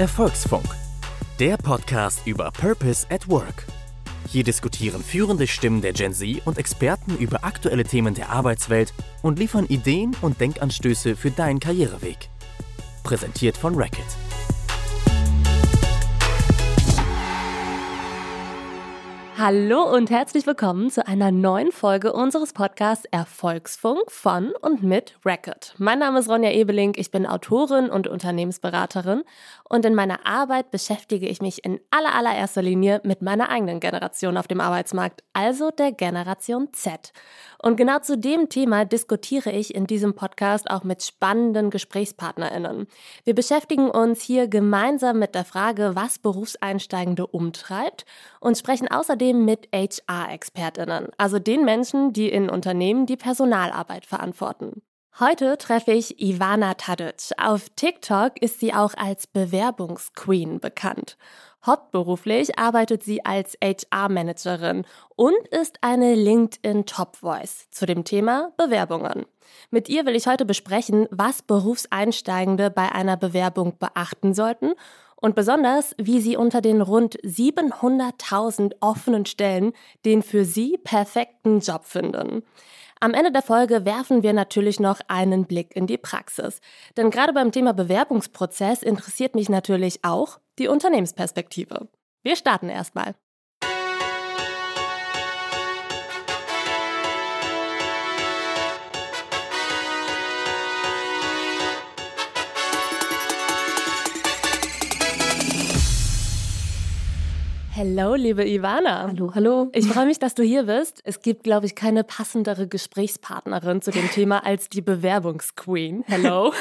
Erfolgsfunk, der Podcast über Purpose at Work. Hier diskutieren führende Stimmen der Gen Z und Experten über aktuelle Themen der Arbeitswelt und liefern Ideen und Denkanstöße für deinen Karriereweg. Präsentiert von Racket. Hallo und herzlich willkommen zu einer neuen Folge unseres Podcasts Erfolgsfunk von und mit Record. Mein Name ist Ronja Ebeling, ich bin Autorin und Unternehmensberaterin und in meiner Arbeit beschäftige ich mich in aller allererster Linie mit meiner eigenen Generation auf dem Arbeitsmarkt, also der Generation Z. Und genau zu dem Thema diskutiere ich in diesem Podcast auch mit spannenden GesprächspartnerInnen. Wir beschäftigen uns hier gemeinsam mit der Frage, was Berufseinsteigende umtreibt und sprechen außerdem mit HR-ExpertInnen, also den Menschen, die in Unternehmen die Personalarbeit verantworten. Heute treffe ich Ivana Tadic. Auf TikTok ist sie auch als Bewerbungsqueen bekannt. Hauptberuflich arbeitet sie als HR-Managerin und ist eine LinkedIn Top Voice zu dem Thema Bewerbungen. Mit ihr will ich heute besprechen, was Berufseinsteigende bei einer Bewerbung beachten sollten und besonders, wie sie unter den rund 700.000 offenen Stellen den für sie perfekten Job finden. Am Ende der Folge werfen wir natürlich noch einen Blick in die Praxis. Denn gerade beim Thema Bewerbungsprozess interessiert mich natürlich auch die Unternehmensperspektive. Wir starten erstmal. Hallo, liebe Ivana. Hallo, hallo. Ich freue mich, dass du hier bist. Es gibt, glaube ich, keine passendere Gesprächspartnerin zu dem Thema als die Bewerbungsqueen. Hallo.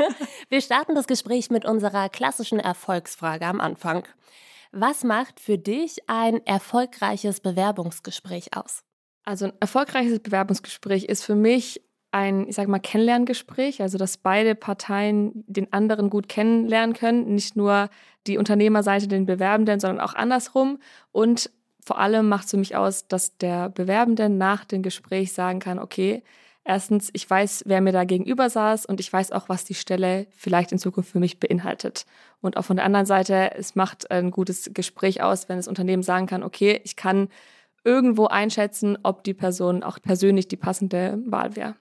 Wir starten das Gespräch mit unserer klassischen Erfolgsfrage am Anfang. Was macht für dich ein erfolgreiches Bewerbungsgespräch aus? Also ein erfolgreiches Bewerbungsgespräch ist für mich ein, ich sage mal, Kennenlerngespräch, also dass beide Parteien den anderen gut kennenlernen können, nicht nur die Unternehmerseite den Bewerbenden, sondern auch andersrum. Und vor allem macht es für mich aus, dass der Bewerbende nach dem Gespräch sagen kann, okay, erstens, ich weiß, wer mir da gegenüber saß und ich weiß auch, was die Stelle vielleicht in Zukunft für mich beinhaltet. Und auch von der anderen Seite, es macht ein gutes Gespräch aus, wenn das Unternehmen sagen kann, okay, ich kann irgendwo einschätzen, ob die Person auch persönlich die passende Wahl wäre.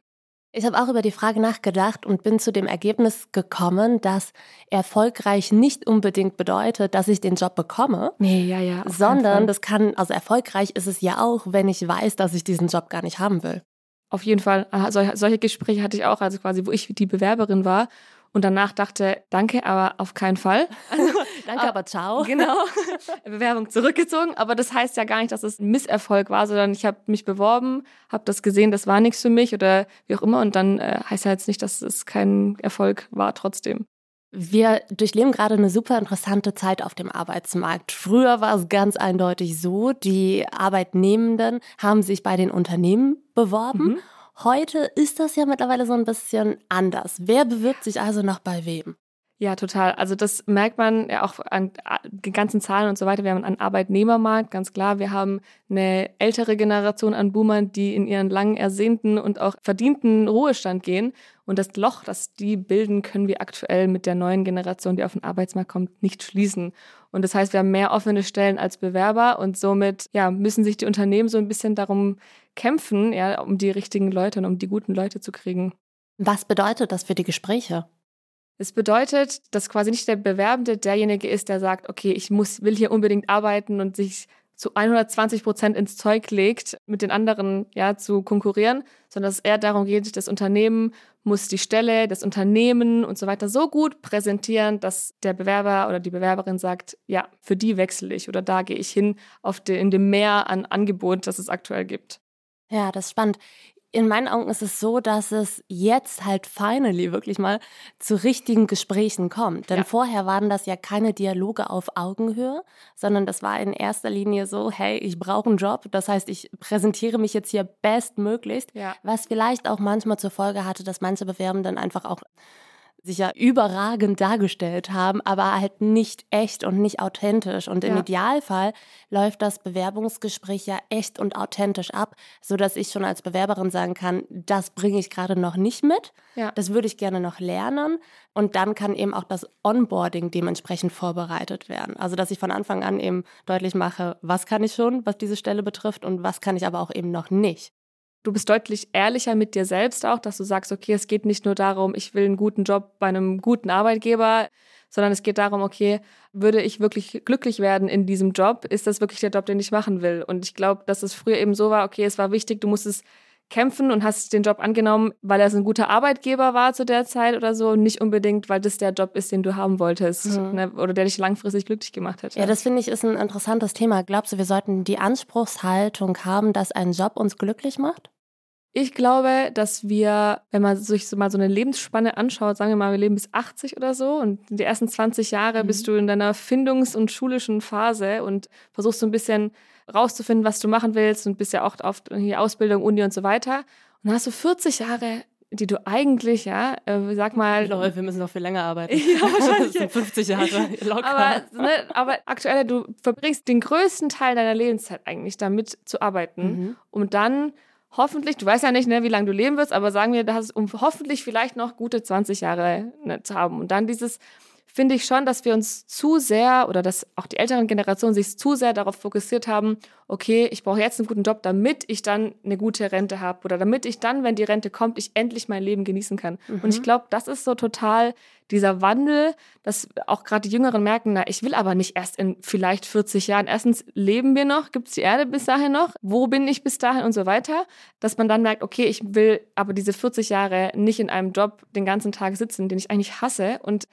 Ich habe auch über die Frage nachgedacht und bin zu dem Ergebnis gekommen, dass erfolgreich nicht unbedingt bedeutet, dass ich den Job bekomme. Nee, ja, ja. Sondern das kann, also erfolgreich ist es ja auch, wenn ich weiß, dass ich diesen Job gar nicht haben will. Auf jeden Fall. Solche Gespräche hatte ich auch, also quasi, wo ich die Bewerberin war und danach dachte, danke, aber auf keinen Fall. Also, danke, aber ciao. Genau. Bewerbung zurückgezogen. Aber das heißt ja gar nicht, dass es ein Misserfolg war, sondern ich habe mich beworben, habe das gesehen, das war nichts für mich oder wie auch immer. Und dann äh, heißt ja jetzt nicht, dass es kein Erfolg war trotzdem. Wir durchleben gerade eine super interessante Zeit auf dem Arbeitsmarkt. Früher war es ganz eindeutig so, die Arbeitnehmenden haben sich bei den Unternehmen beworben. Mhm. Heute ist das ja mittlerweile so ein bisschen anders. Wer bewirbt sich also noch bei wem? Ja, total. Also das merkt man ja auch an den ganzen Zahlen und so weiter. Wir haben einen Arbeitnehmermarkt, ganz klar. Wir haben eine ältere Generation an Boomern, die in ihren lang ersehnten und auch verdienten Ruhestand gehen. Und das Loch, das die bilden, können wir aktuell mit der neuen Generation, die auf den Arbeitsmarkt kommt, nicht schließen. Und das heißt, wir haben mehr offene Stellen als Bewerber und somit ja, müssen sich die Unternehmen so ein bisschen darum kämpfen, ja, um die richtigen Leute und um die guten Leute zu kriegen. Was bedeutet das für die Gespräche? Es bedeutet, dass quasi nicht der Bewerbende derjenige ist, der sagt, okay, ich muss, will hier unbedingt arbeiten und sich zu 120 Prozent ins Zeug legt, mit den anderen ja zu konkurrieren, sondern dass es eher darum geht, das Unternehmen muss die Stelle, das Unternehmen und so weiter so gut präsentieren, dass der Bewerber oder die Bewerberin sagt, ja, für die wechsle ich oder da gehe ich hin auf de, in dem Meer an Angebot, das es aktuell gibt. Ja, das ist spannend in meinen Augen ist es so, dass es jetzt halt finally wirklich mal zu richtigen Gesprächen kommt. Denn ja. vorher waren das ja keine Dialoge auf Augenhöhe, sondern das war in erster Linie so, hey, ich brauche einen Job. Das heißt, ich präsentiere mich jetzt hier bestmöglichst, ja. was vielleicht auch manchmal zur Folge hatte, dass manche Bewerbenden einfach auch sich ja überragend dargestellt haben, aber halt nicht echt und nicht authentisch. Und im ja. Idealfall läuft das Bewerbungsgespräch ja echt und authentisch ab, sodass ich schon als Bewerberin sagen kann, das bringe ich gerade noch nicht mit. Ja. Das würde ich gerne noch lernen. Und dann kann eben auch das Onboarding dementsprechend vorbereitet werden. Also, dass ich von Anfang an eben deutlich mache, was kann ich schon, was diese Stelle betrifft und was kann ich aber auch eben noch nicht du bist deutlich ehrlicher mit dir selbst auch, dass du sagst, okay, es geht nicht nur darum, ich will einen guten Job bei einem guten Arbeitgeber, sondern es geht darum, okay, würde ich wirklich glücklich werden in diesem Job? Ist das wirklich der Job, den ich machen will? Und ich glaube, dass es früher eben so war, okay, es war wichtig, du musstest kämpfen und hast den Job angenommen, weil er ein guter Arbeitgeber war zu der Zeit oder so, nicht unbedingt, weil das der Job ist, den du haben wolltest mhm. ne, oder der dich langfristig glücklich gemacht hätte. Ja, das finde ich ist ein interessantes Thema. Glaubst du, wir sollten die Anspruchshaltung haben, dass ein Job uns glücklich macht? Ich glaube, dass wir, wenn man sich so mal so eine Lebensspanne anschaut, sagen wir mal, wir leben bis 80 oder so und die ersten 20 Jahre mhm. bist du in deiner Findungs- und schulischen Phase und versuchst so ein bisschen rauszufinden, was du machen willst und bist ja auch auf die Ausbildung, Uni und so weiter. Und dann hast du 40 Jahre die du eigentlich, ja, äh, sag mal. Lol, wir müssen noch viel länger arbeiten. ja, wahrscheinlich. Das sind 50 Jahre locker. Aber, ne, aber aktuell, du verbringst den größten Teil deiner Lebenszeit eigentlich damit zu arbeiten, mhm. um dann hoffentlich, du weißt ja nicht, ne, wie lange du leben wirst, aber sagen wir, das, um hoffentlich vielleicht noch gute 20 Jahre ne, zu haben. Und dann dieses, finde ich schon, dass wir uns zu sehr oder dass auch die älteren Generationen sich zu sehr darauf fokussiert haben, okay, ich brauche jetzt einen guten Job, damit ich dann eine gute Rente habe oder damit ich dann, wenn die Rente kommt, ich endlich mein Leben genießen kann. Mhm. Und ich glaube, das ist so total dieser Wandel, dass auch gerade die Jüngeren merken, na, ich will aber nicht erst in vielleicht 40 Jahren. Erstens, leben wir noch? Gibt es die Erde bis dahin noch? Wo bin ich bis dahin und so weiter? Dass man dann merkt, okay, ich will aber diese 40 Jahre nicht in einem Job den ganzen Tag sitzen, den ich eigentlich hasse und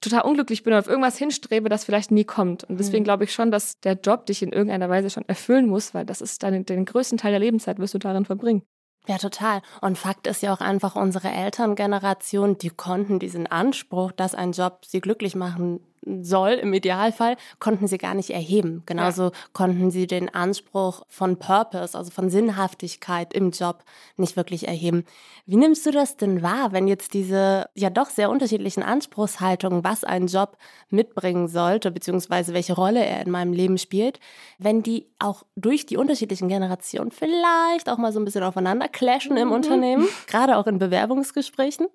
total unglücklich bin und auf irgendwas hinstrebe, das vielleicht nie kommt. Und deswegen mhm. glaube ich schon, dass der Job dich in irgendeiner Weise schon erfüllen muss, weil das ist dann den größten Teil der Lebenszeit wirst du darin verbringen. Ja, total. Und Fakt ist ja auch einfach, unsere Elterngeneration, die konnten diesen Anspruch, dass ein Job sie glücklich machen soll, im Idealfall, konnten sie gar nicht erheben. Genauso ja. konnten sie den Anspruch von Purpose, also von Sinnhaftigkeit im Job nicht wirklich erheben. Wie nimmst du das denn wahr, wenn jetzt diese ja doch sehr unterschiedlichen Anspruchshaltungen, was ein Job mitbringen sollte, beziehungsweise welche Rolle er in meinem Leben spielt, wenn die auch durch die unterschiedlichen Generationen vielleicht auch mal so ein bisschen aufeinander clashen im mhm. Unternehmen, gerade auch in Bewerbungsgesprächen?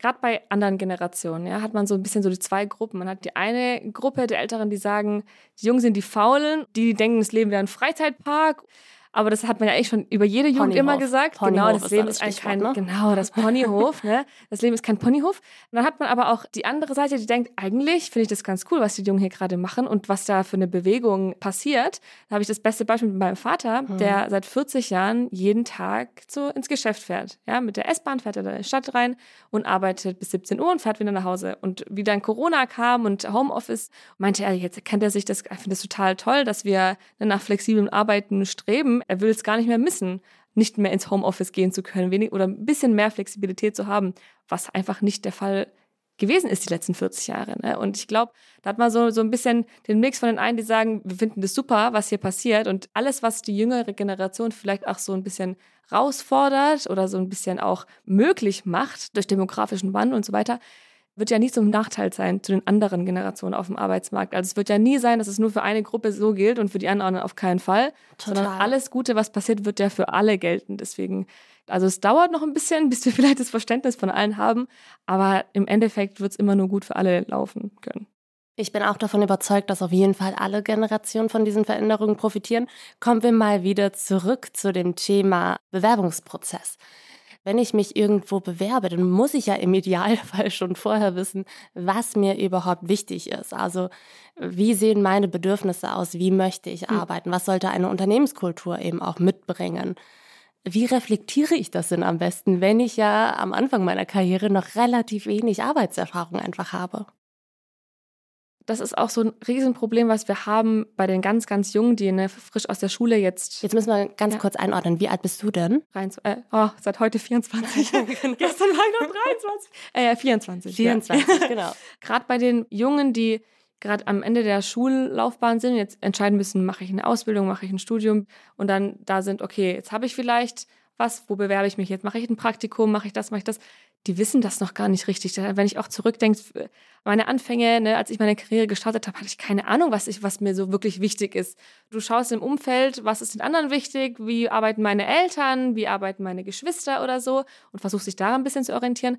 Gerade bei anderen Generationen, ja, hat man so ein bisschen so die zwei Gruppen. Man hat die eine Gruppe der Älteren, die sagen, die Jungen sind die Faulen, die denken, das Leben wäre ein Freizeitpark. Aber das hat man ja eigentlich schon über jede Jugend Ponyhof. immer gesagt. Ponyhof genau, das Leben ist eigentlich kein, ne? genau, das Ponyhof, ne? Das Leben ist kein Ponyhof. Und dann hat man aber auch die andere Seite, die denkt, eigentlich finde ich das ganz cool, was die Jungen hier gerade machen und was da für eine Bewegung passiert. Da habe ich das beste Beispiel mit meinem Vater, mhm. der seit 40 Jahren jeden Tag so ins Geschäft fährt. Ja, mit der S-Bahn fährt er da in die Stadt rein und arbeitet bis 17 Uhr und fährt wieder nach Hause. Und wie dann Corona kam und Homeoffice, meinte er, jetzt kennt er sich das, er findet es total toll, dass wir nach flexiblem Arbeiten streben er will es gar nicht mehr missen, nicht mehr ins Homeoffice gehen zu können wenig, oder ein bisschen mehr Flexibilität zu haben, was einfach nicht der Fall gewesen ist die letzten 40 Jahre. Ne? Und ich glaube, da hat man so, so ein bisschen den Mix von den einen, die sagen, wir finden das super, was hier passiert. Und alles, was die jüngere Generation vielleicht auch so ein bisschen herausfordert oder so ein bisschen auch möglich macht durch demografischen Wandel und so weiter, wird ja nie zum Nachteil sein zu den anderen Generationen auf dem Arbeitsmarkt. Also es wird ja nie sein, dass es nur für eine Gruppe so gilt und für die anderen auf keinen Fall. Total. Sondern alles Gute, was passiert, wird ja für alle gelten. Deswegen, also es dauert noch ein bisschen, bis wir vielleicht das Verständnis von allen haben, aber im Endeffekt wird es immer nur gut für alle laufen können. Ich bin auch davon überzeugt, dass auf jeden Fall alle Generationen von diesen Veränderungen profitieren. Kommen wir mal wieder zurück zu dem Thema Bewerbungsprozess wenn ich mich irgendwo bewerbe, dann muss ich ja im Idealfall schon vorher wissen, was mir überhaupt wichtig ist. Also wie sehen meine Bedürfnisse aus? Wie möchte ich hm. arbeiten? Was sollte eine Unternehmenskultur eben auch mitbringen? Wie reflektiere ich das denn am besten, wenn ich ja am Anfang meiner Karriere noch relativ wenig Arbeitserfahrung einfach habe? Das ist auch so ein Riesenproblem, was wir haben bei den ganz, ganz Jungen, die ne, frisch aus der Schule jetzt. Jetzt müssen wir ganz ja. kurz einordnen. Wie alt bist du denn? Rein, äh, oh, seit heute 24. genau. Gestern war ich noch 23. Äh, 24. 24, ja. genau. Gerade bei den Jungen, die gerade am Ende der Schullaufbahn sind, jetzt entscheiden müssen, mache ich eine Ausbildung, mache ich ein Studium und dann da sind, okay, jetzt habe ich vielleicht was, wo bewerbe ich mich jetzt? Mache ich ein Praktikum, mache ich das, mache ich das? Die wissen das noch gar nicht richtig. Wenn ich auch zurückdenke, meine Anfänge, ne, als ich meine Karriere gestartet habe, hatte ich keine Ahnung, was, ich, was mir so wirklich wichtig ist. Du schaust im Umfeld, was ist den anderen wichtig, wie arbeiten meine Eltern, wie arbeiten meine Geschwister oder so und versuchst dich daran ein bisschen zu orientieren.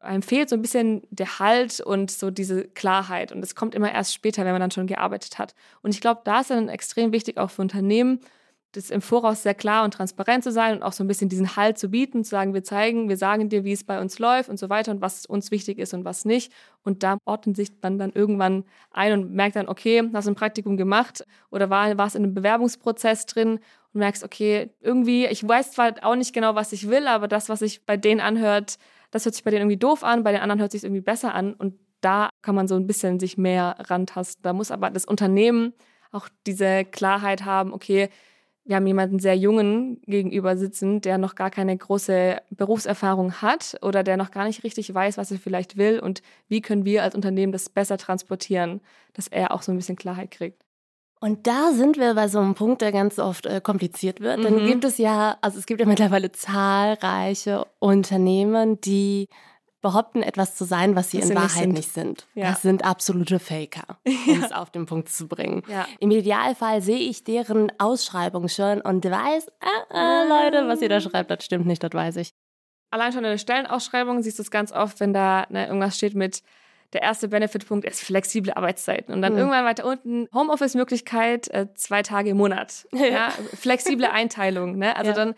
Einem fehlt so ein bisschen der Halt und so diese Klarheit. Und das kommt immer erst später, wenn man dann schon gearbeitet hat. Und ich glaube, da ist dann extrem wichtig, auch für Unternehmen, das im Voraus sehr klar und transparent zu sein und auch so ein bisschen diesen Halt zu bieten, zu sagen, wir zeigen, wir sagen dir, wie es bei uns läuft und so weiter und was uns wichtig ist und was nicht. Und da ordnet sich man dann irgendwann ein und merkt dann, okay, hast du ein Praktikum gemacht oder war, warst in einem Bewerbungsprozess drin und merkst, okay, irgendwie, ich weiß zwar auch nicht genau, was ich will, aber das, was sich bei denen anhört, das hört sich bei denen irgendwie doof an, bei den anderen hört sich irgendwie besser an und da kann man so ein bisschen sich mehr rantasten. Da muss aber das Unternehmen auch diese Klarheit haben, okay, wir haben jemanden sehr jungen gegenüber sitzen, der noch gar keine große Berufserfahrung hat oder der noch gar nicht richtig weiß, was er vielleicht will und wie können wir als Unternehmen das besser transportieren, dass er auch so ein bisschen Klarheit kriegt. Und da sind wir bei so einem Punkt, der ganz oft äh, kompliziert wird. Mhm. Dann gibt es ja, also es gibt ja mittlerweile zahlreiche Unternehmen, die behaupten, etwas zu sein, was sie was in Wahrheit sind. nicht sind. Ja. Das sind absolute Faker, um es auf den Punkt zu bringen. Ja. Im Idealfall sehe ich deren Ausschreibung schon und weiß, äh, äh, Leute, was ihr da schreibt, das stimmt nicht, das weiß ich. Allein schon in der Stellenausschreibung siehst du es ganz oft, wenn da ne, irgendwas steht mit der erste Benefitpunkt ist flexible Arbeitszeiten. Und dann mhm. irgendwann weiter unten Homeoffice-Möglichkeit äh, zwei Tage im Monat. Ja, flexible Einteilung. Ne? Also dann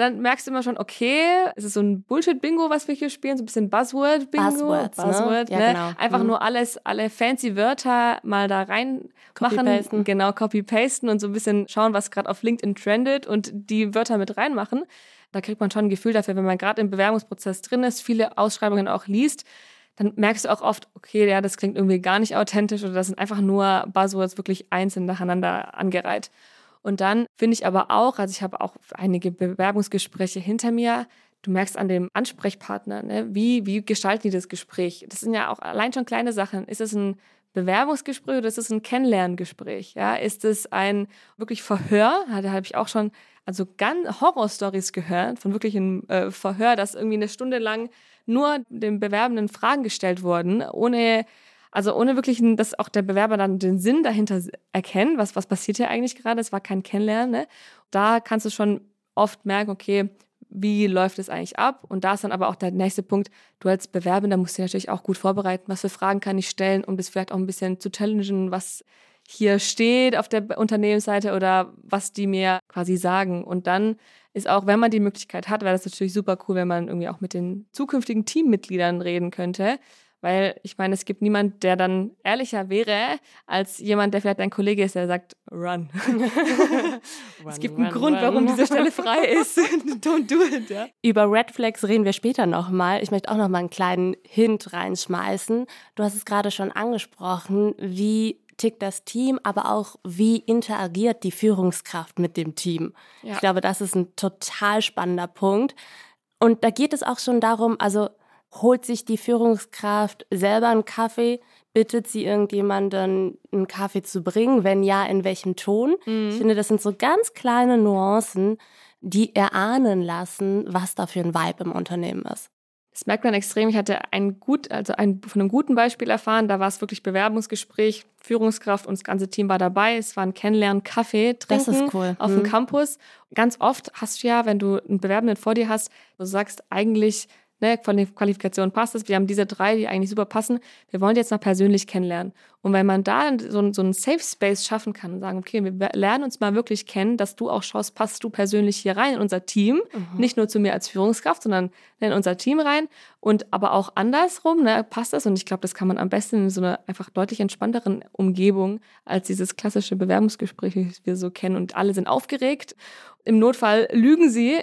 dann merkst du immer schon, okay, es ist so ein Bullshit-Bingo, was wir hier spielen, so ein bisschen Buzzword-Bingo. Buzzwords, ne? Buzzword, ne? Ja, ne? Genau. Einfach mhm. nur alles, alle fancy Wörter mal da rein machen. Copy genau, copy-pasten und so ein bisschen schauen, was gerade auf LinkedIn trendet und die Wörter mit reinmachen. Da kriegt man schon ein Gefühl dafür, wenn man gerade im Bewerbungsprozess drin ist, viele Ausschreibungen auch liest, dann merkst du auch oft, okay, ja, das klingt irgendwie gar nicht authentisch oder das sind einfach nur Buzzwords wirklich einzeln nacheinander angereiht. Und dann finde ich aber auch, also ich habe auch einige Bewerbungsgespräche hinter mir, du merkst an dem Ansprechpartner, ne, wie, wie gestalten die das Gespräch? Das sind ja auch allein schon kleine Sachen. Ist es ein Bewerbungsgespräch oder ist es ein Kennenlerngespräch? Ja, ist es ein wirklich Verhör? Da habe ich auch schon also ganz Horrorstories gehört von wirklich einem äh, Verhör, dass irgendwie eine Stunde lang nur dem Bewerbenden Fragen gestellt wurden, ohne also ohne wirklich, dass auch der Bewerber dann den Sinn dahinter erkennt, was, was passiert hier eigentlich gerade, es war kein Kennenlernen. Ne? Da kannst du schon oft merken, okay, wie läuft es eigentlich ab? Und da ist dann aber auch der nächste Punkt, du als Bewerbender musst dich natürlich auch gut vorbereiten, was für Fragen kann ich stellen, um das vielleicht auch ein bisschen zu challengen, was hier steht auf der Unternehmensseite oder was die mir quasi sagen. Und dann ist auch, wenn man die Möglichkeit hat, wäre das natürlich super cool, wenn man irgendwie auch mit den zukünftigen Teammitgliedern reden könnte weil ich meine, es gibt niemand, der dann ehrlicher wäre, als jemand, der vielleicht ein Kollege ist, der sagt, run. run es gibt einen run, Grund, run. warum diese Stelle frei ist. Don't do it. Ja? Über Red Flags reden wir später nochmal. Ich möchte auch nochmal einen kleinen Hint reinschmeißen. Du hast es gerade schon angesprochen, wie tickt das Team, aber auch wie interagiert die Führungskraft mit dem Team. Ja. Ich glaube, das ist ein total spannender Punkt. Und da geht es auch schon darum, also holt sich die Führungskraft selber einen Kaffee, bittet sie irgendjemanden einen Kaffee zu bringen, wenn ja, in welchem Ton. Mhm. Ich finde, das sind so ganz kleine Nuancen, die erahnen lassen, was da für ein Vibe im Unternehmen ist. Das merkt man extrem. Ich hatte ein gut, also ein, von einem guten Beispiel erfahren. Da war es wirklich Bewerbungsgespräch, Führungskraft und das ganze Team war dabei. Es war ein Kennenlernen, Kaffee trinken das ist cool. auf mhm. dem Campus. Ganz oft hast du ja, wenn du einen Bewerbenden vor dir hast, du sagst eigentlich, ne, von den Qualifikationen passt es, wir haben diese drei, die eigentlich super passen, wir wollen die jetzt mal persönlich kennenlernen. Und wenn man da so, so einen Safe Space schaffen kann und sagen, okay, wir lernen uns mal wirklich kennen, dass du auch schaust, passt du persönlich hier rein in unser Team, mhm. nicht nur zu mir als Führungskraft, sondern in unser Team rein und aber auch andersrum, ne, passt das? Und ich glaube, das kann man am besten in so einer einfach deutlich entspannteren Umgebung als dieses klassische Bewerbungsgespräch, das wir so kennen und alle sind aufgeregt. Im Notfall lügen sie.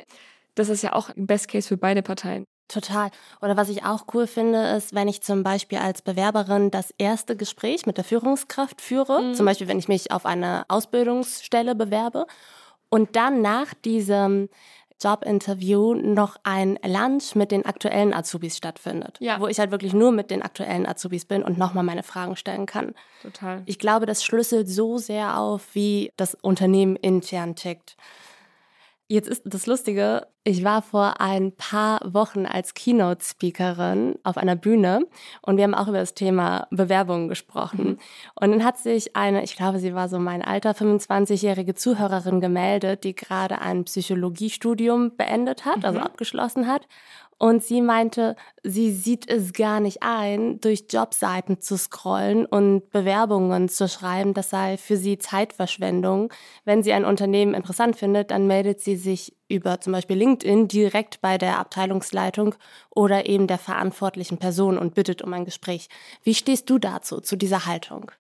Das ist ja auch ein Best Case für beide Parteien. Total. Oder was ich auch cool finde, ist, wenn ich zum Beispiel als Bewerberin das erste Gespräch mit der Führungskraft führe, mhm. zum Beispiel wenn ich mich auf eine Ausbildungsstelle bewerbe und dann nach diesem Jobinterview noch ein Lunch mit den aktuellen Azubis stattfindet, ja. wo ich halt wirklich nur mit den aktuellen Azubis bin und nochmal meine Fragen stellen kann. Total. Ich glaube, das schlüsselt so sehr auf, wie das Unternehmen intern tickt. Jetzt ist das Lustige, ich war vor ein paar Wochen als Keynote-Speakerin auf einer Bühne und wir haben auch über das Thema Bewerbungen gesprochen. Mhm. Und dann hat sich eine, ich glaube, sie war so mein Alter, 25-jährige Zuhörerin gemeldet, die gerade ein Psychologiestudium beendet hat, also mhm. also abgeschlossen hat und sie meinte, sie sieht es gar nicht ein, durch Jobseiten zu scrollen und Bewerbungen zu schreiben. Das sei für sie Zeitverschwendung. Wenn sie ein Unternehmen interessant findet, dann meldet sie sich über zum Beispiel LinkedIn direkt bei der Abteilungsleitung oder eben der verantwortlichen Person und bittet um ein Gespräch. Wie stehst du dazu, zu dieser Haltung?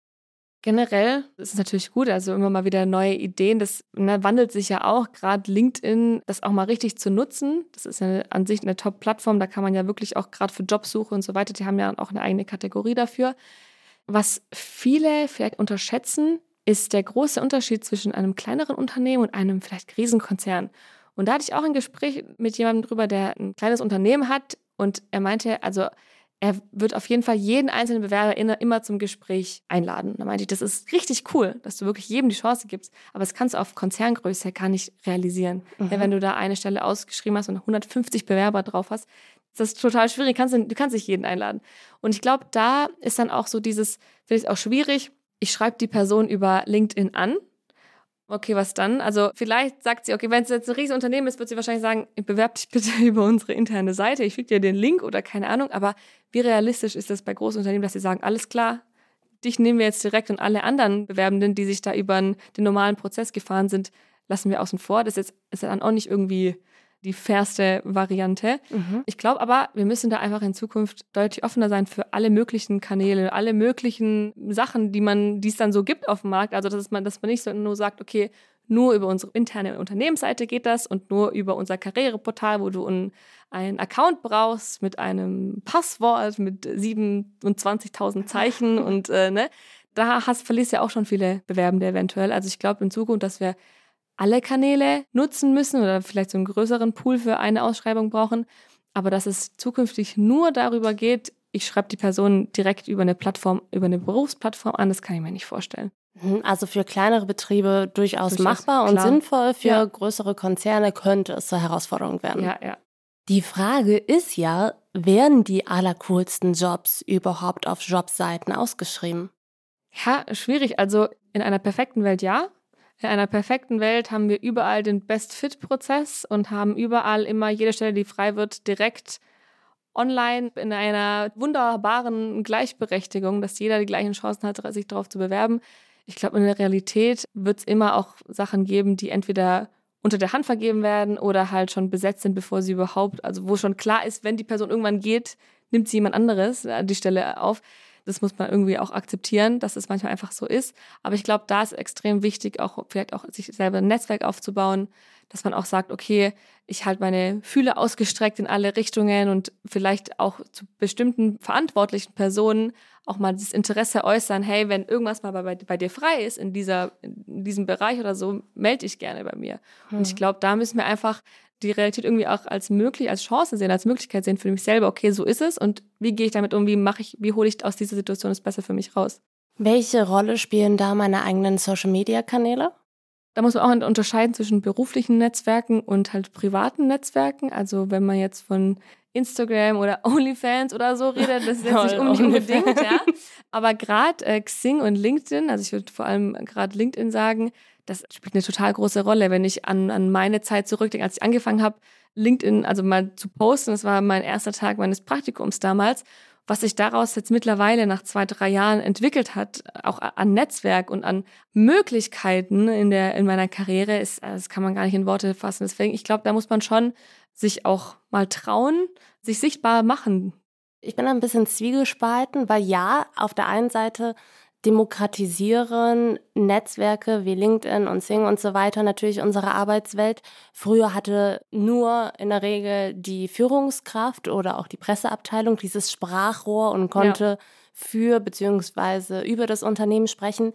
Generell ist es natürlich gut, also immer mal wieder neue Ideen. Das ne, wandelt sich ja auch, gerade LinkedIn, das auch mal richtig zu nutzen. Das ist ja an sich eine Top-Plattform, da kann man ja wirklich auch gerade für Jobsuche und so weiter, die haben ja auch eine eigene Kategorie dafür. Was viele vielleicht unterschätzen, ist der große Unterschied zwischen einem kleineren Unternehmen und einem vielleicht Riesenkonzern. Und da hatte ich auch ein Gespräch mit jemandem drüber, der ein kleines Unternehmen hat und er meinte, also er wird auf jeden Fall jeden einzelnen Bewerber immer zum Gespräch einladen. Da meinte ich, das ist richtig cool, dass du wirklich jedem die Chance gibst, aber das kannst du auf Konzerngröße gar nicht realisieren. Mhm. Ja, wenn du da eine Stelle ausgeschrieben hast und 150 Bewerber drauf hast, das ist total schwierig. Du kannst, du kannst nicht jeden einladen. Und ich glaube, da ist dann auch so dieses, finde ich auch schwierig, ich schreibe die Person über LinkedIn an Okay, was dann? Also vielleicht sagt sie, okay, wenn es jetzt ein riesiges Unternehmen ist, wird sie wahrscheinlich sagen, bewerb dich bitte über unsere interne Seite, ich schicke dir den Link oder keine Ahnung. Aber wie realistisch ist das bei großen Unternehmen, dass sie sagen, alles klar, dich nehmen wir jetzt direkt und alle anderen Bewerbenden, die sich da über den normalen Prozess gefahren sind, lassen wir außen vor. Das ist, ist dann auch nicht irgendwie die fairste Variante. Mhm. Ich glaube aber, wir müssen da einfach in Zukunft deutlich offener sein für alle möglichen Kanäle, alle möglichen Sachen, die man, die es dann so gibt auf dem Markt. Also dass man, dass man nicht so nur sagt, okay, nur über unsere interne Unternehmensseite geht das und nur über unser Karriereportal, wo du einen, einen Account brauchst mit einem Passwort mit 27.000 Zeichen und äh, ne, da hast, verlierst ja auch schon viele Bewerbende eventuell. Also ich glaube in Zukunft, dass wir alle Kanäle nutzen müssen oder vielleicht so einen größeren Pool für eine Ausschreibung brauchen, aber dass es zukünftig nur darüber geht, ich schreibe die Person direkt über eine Plattform, über eine Berufsplattform an, das kann ich mir nicht vorstellen. Mhm, also für kleinere Betriebe durchaus, durchaus machbar und klar. sinnvoll, für ja. größere Konzerne könnte es zur Herausforderung werden. Ja, ja. Die Frage ist ja, werden die allercoolsten Jobs überhaupt auf Jobseiten ausgeschrieben? Ja, schwierig. Also in einer perfekten Welt ja, in einer perfekten Welt haben wir überall den Best-Fit-Prozess und haben überall immer jede Stelle, die frei wird, direkt online in einer wunderbaren Gleichberechtigung, dass jeder die gleichen Chancen hat, sich darauf zu bewerben. Ich glaube, in der Realität wird es immer auch Sachen geben, die entweder unter der Hand vergeben werden oder halt schon besetzt sind, bevor sie überhaupt, also wo schon klar ist, wenn die Person irgendwann geht, nimmt sie jemand anderes die Stelle auf. Das muss man irgendwie auch akzeptieren, dass es manchmal einfach so ist. Aber ich glaube, da ist extrem wichtig, auch vielleicht auch sich selber ein Netzwerk aufzubauen, dass man auch sagt, okay, ich halte meine Fühle ausgestreckt in alle Richtungen und vielleicht auch zu bestimmten verantwortlichen Personen auch mal das Interesse äußern, hey, wenn irgendwas mal bei, bei dir frei ist in, dieser, in diesem Bereich oder so, melde dich gerne bei mir. Hm. Und ich glaube, da müssen wir einfach die Realität irgendwie auch als möglich, als Chance sehen, als Möglichkeit sehen für mich selber, okay, so ist es und wie gehe ich damit um, wie mache ich, wie hole ich aus dieser Situation das Beste für mich raus. Welche Rolle spielen da meine eigenen Social Media Kanäle? Da muss man auch unterscheiden zwischen beruflichen Netzwerken und halt privaten Netzwerken. Also wenn man jetzt von Instagram oder OnlyFans oder so redet, das ist jetzt nicht unbedingt, ja. Aber gerade äh, Xing und LinkedIn, also ich würde vor allem gerade LinkedIn sagen, das spielt eine total große Rolle, wenn ich an, an meine Zeit zurückdenke, als ich angefangen habe, LinkedIn, also mal zu posten. Das war mein erster Tag meines Praktikums damals. Was sich daraus jetzt mittlerweile nach zwei, drei Jahren entwickelt hat, auch an Netzwerk und an Möglichkeiten in der, in meiner Karriere, ist, das kann man gar nicht in Worte fassen. Deswegen, ich glaube, da muss man schon sich auch mal trauen, sich sichtbar machen. Ich bin ein bisschen zwiegespalten, weil ja, auf der einen Seite demokratisieren Netzwerke wie LinkedIn und Sing und so weiter natürlich unsere Arbeitswelt. Früher hatte nur in der Regel die Führungskraft oder auch die Presseabteilung dieses Sprachrohr und konnte ja. für beziehungsweise über das Unternehmen sprechen.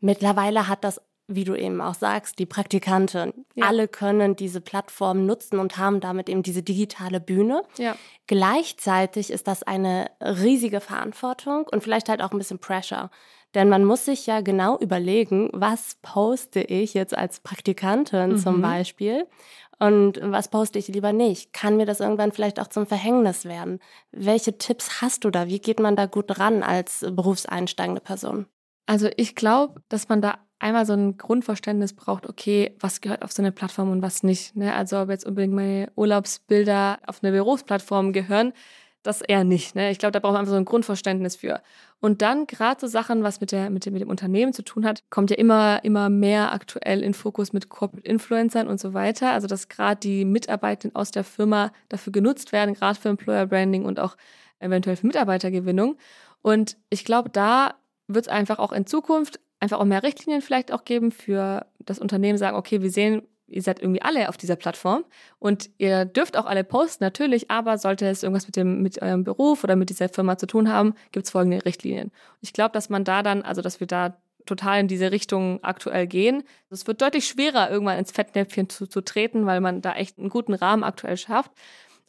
Mittlerweile hat das wie du eben auch sagst, die Praktikanten. Ja. Alle können diese Plattform nutzen und haben damit eben diese digitale Bühne. Ja. Gleichzeitig ist das eine riesige Verantwortung und vielleicht halt auch ein bisschen Pressure. Denn man muss sich ja genau überlegen, was poste ich jetzt als Praktikantin mhm. zum Beispiel. und was poste ich lieber nicht? Kann mir das irgendwann vielleicht auch zum Verhängnis werden? Welche Tipps hast du da? Wie geht man da gut ran als berufseinsteigende Person? Also ich glaube, dass man da einmal so ein Grundverständnis braucht, okay, was gehört auf so eine Plattform und was nicht. Ne? Also ob jetzt unbedingt meine Urlaubsbilder auf eine Berufsplattform gehören, das eher nicht. Ne? Ich glaube, da braucht man einfach so ein Grundverständnis für. Und dann gerade so Sachen, was mit, der, mit, dem, mit dem Unternehmen zu tun hat, kommt ja immer, immer mehr aktuell in Fokus mit Corporate Influencern und so weiter. Also dass gerade die Mitarbeitenden aus der Firma dafür genutzt werden, gerade für Employer Branding und auch eventuell für Mitarbeitergewinnung. Und ich glaube, da wird es einfach auch in Zukunft einfach auch mehr Richtlinien vielleicht auch geben für das Unternehmen, sagen, okay, wir sehen, ihr seid irgendwie alle auf dieser Plattform und ihr dürft auch alle posten, natürlich, aber sollte es irgendwas mit dem, mit eurem Beruf oder mit dieser Firma zu tun haben, gibt es folgende Richtlinien. Ich glaube, dass man da dann, also dass wir da total in diese Richtung aktuell gehen. Es wird deutlich schwerer, irgendwann ins Fettnäpfchen zu, zu treten, weil man da echt einen guten Rahmen aktuell schafft.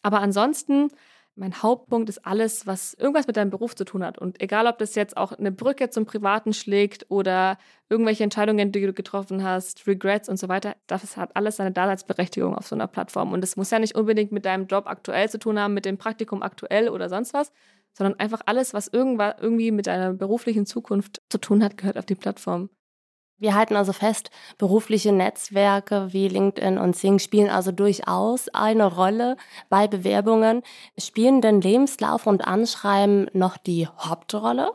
Aber ansonsten mein Hauptpunkt ist alles, was irgendwas mit deinem Beruf zu tun hat. Und egal, ob das jetzt auch eine Brücke zum Privaten schlägt oder irgendwelche Entscheidungen, die du getroffen hast, Regrets und so weiter, das hat alles seine Daseinsberechtigung auf so einer Plattform. Und es muss ja nicht unbedingt mit deinem Job aktuell zu tun haben, mit dem Praktikum aktuell oder sonst was, sondern einfach alles, was irgendwie mit deiner beruflichen Zukunft zu tun hat, gehört auf die Plattform. Wir halten also fest, berufliche Netzwerke wie LinkedIn und Sing spielen also durchaus eine Rolle bei Bewerbungen. Spielen denn Lebenslauf und Anschreiben noch die Hauptrolle?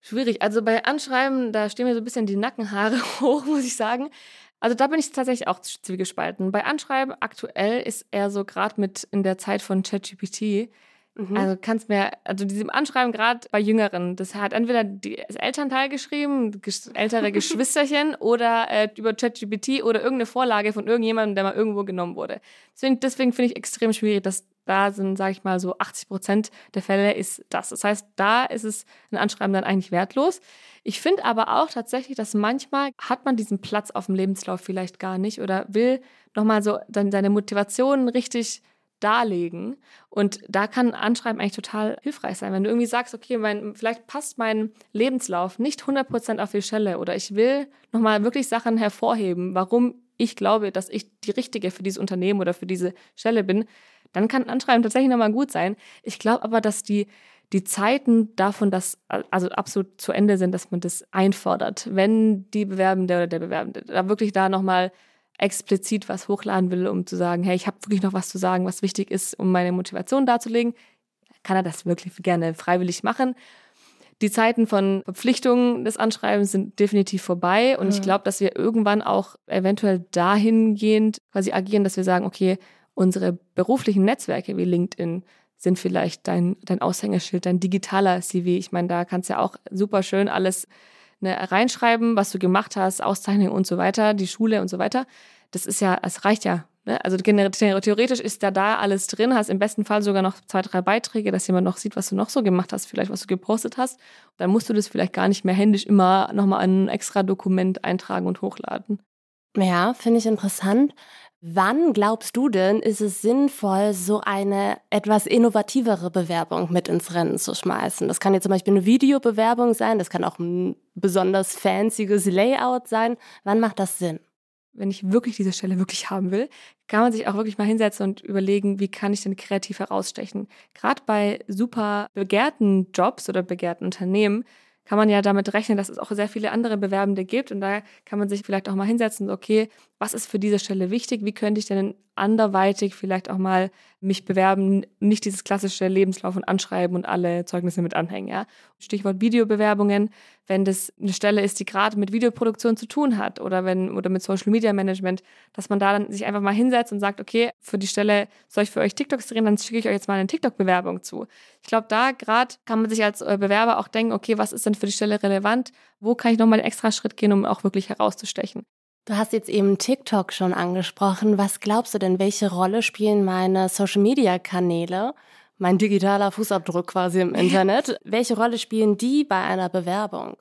Schwierig. Also bei Anschreiben, da stehen mir so ein bisschen die Nackenhaare hoch, muss ich sagen. Also da bin ich tatsächlich auch zwiegespalten. Bei Anschreiben aktuell ist er so gerade mit in der Zeit von ChatGPT Mhm. Also kannst mir, also diesem Anschreiben gerade bei Jüngeren, das hat entweder die, das Elternteil geschrieben, ältere Geschwisterchen oder äh, über ChatGPT oder irgendeine Vorlage von irgendjemandem, der mal irgendwo genommen wurde. Deswegen, deswegen finde ich extrem schwierig, dass da sind, sage ich mal, so 80 Prozent der Fälle ist das. Das heißt, da ist es ein Anschreiben dann eigentlich wertlos. Ich finde aber auch tatsächlich, dass manchmal hat man diesen Platz auf dem Lebenslauf vielleicht gar nicht oder will nochmal so dann seine Motivation richtig darlegen. Und da kann Anschreiben eigentlich total hilfreich sein. Wenn du irgendwie sagst, okay, mein, vielleicht passt mein Lebenslauf nicht 100% auf die Stelle oder ich will nochmal wirklich Sachen hervorheben, warum ich glaube, dass ich die Richtige für dieses Unternehmen oder für diese Stelle bin, dann kann Anschreiben tatsächlich nochmal gut sein. Ich glaube aber, dass die, die Zeiten davon, dass also absolut zu Ende sind, dass man das einfordert, wenn die Bewerbende oder der Bewerbende da wirklich da nochmal explizit was hochladen will, um zu sagen, hey, ich habe wirklich noch was zu sagen, was wichtig ist, um meine Motivation darzulegen, kann er das wirklich gerne freiwillig machen. Die Zeiten von Verpflichtungen des Anschreibens sind definitiv vorbei und mhm. ich glaube, dass wir irgendwann auch eventuell dahingehend quasi agieren, dass wir sagen, okay, unsere beruflichen Netzwerke wie LinkedIn sind vielleicht dein, dein Aushängeschild, dein digitaler CV. Ich meine, da kannst du ja auch super schön alles ne, reinschreiben, was du gemacht hast, Auszeichnungen und so weiter, die Schule und so weiter. Das ist ja, es reicht ja. Ne? Also theoretisch ist da da alles drin, hast im besten Fall sogar noch zwei, drei Beiträge, dass jemand noch sieht, was du noch so gemacht hast, vielleicht was du gepostet hast. Dann musst du das vielleicht gar nicht mehr händisch immer nochmal ein extra Dokument eintragen und hochladen. Ja, finde ich interessant. Wann glaubst du denn, ist es sinnvoll, so eine etwas innovativere Bewerbung mit ins Rennen zu schmeißen? Das kann jetzt zum Beispiel eine Videobewerbung sein, das kann auch ein besonders fancyes Layout sein. Wann macht das Sinn? Wenn ich wirklich diese Stelle wirklich haben will, kann man sich auch wirklich mal hinsetzen und überlegen, wie kann ich denn kreativ herausstechen. Gerade bei super begehrten Jobs oder begehrten Unternehmen kann man ja damit rechnen, dass es auch sehr viele andere Bewerbende gibt. Und da kann man sich vielleicht auch mal hinsetzen, okay, was ist für diese Stelle wichtig? Wie könnte ich denn anderweitig vielleicht auch mal mich bewerben? Nicht dieses klassische Lebenslauf und Anschreiben und alle Zeugnisse mit anhängen. Ja? Stichwort Videobewerbungen, wenn das eine Stelle ist, die gerade mit Videoproduktion zu tun hat oder wenn oder mit Social Media Management, dass man da dann sich einfach mal hinsetzt und sagt, okay, für die Stelle soll ich für euch TikToks drehen, dann schicke ich euch jetzt mal eine TikTok-Bewerbung zu. Ich glaube, da gerade kann man sich als äh, Bewerber auch denken, okay, was ist denn für die Stelle relevant? Wo kann ich nochmal einen extra Schritt gehen, um auch wirklich herauszustechen? Du hast jetzt eben TikTok schon angesprochen. Was glaubst du denn, welche Rolle spielen meine Social-Media-Kanäle, mein digitaler Fußabdruck quasi im Internet, welche Rolle spielen die bei einer Bewerbung?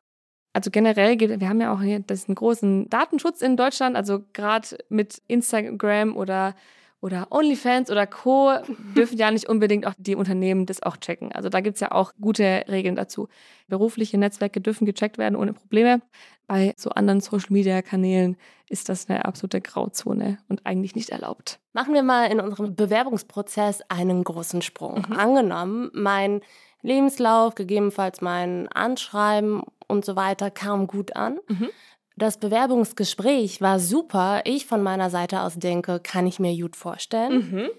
Also generell, wir haben ja auch hier einen großen Datenschutz in Deutschland, also gerade mit Instagram oder oder OnlyFans oder Co. dürfen ja nicht unbedingt auch die Unternehmen das auch checken. Also da gibt es ja auch gute Regeln dazu. Berufliche Netzwerke dürfen gecheckt werden ohne Probleme. Bei so anderen Social-Media-Kanälen ist das eine absolute Grauzone und eigentlich nicht erlaubt. Machen wir mal in unserem Bewerbungsprozess einen großen Sprung. Mhm. Angenommen, mein Lebenslauf, gegebenenfalls mein Anschreiben und so weiter kam gut an. Mhm. Das Bewerbungsgespräch war super. Ich von meiner Seite aus denke, kann ich mir gut vorstellen. Mhm.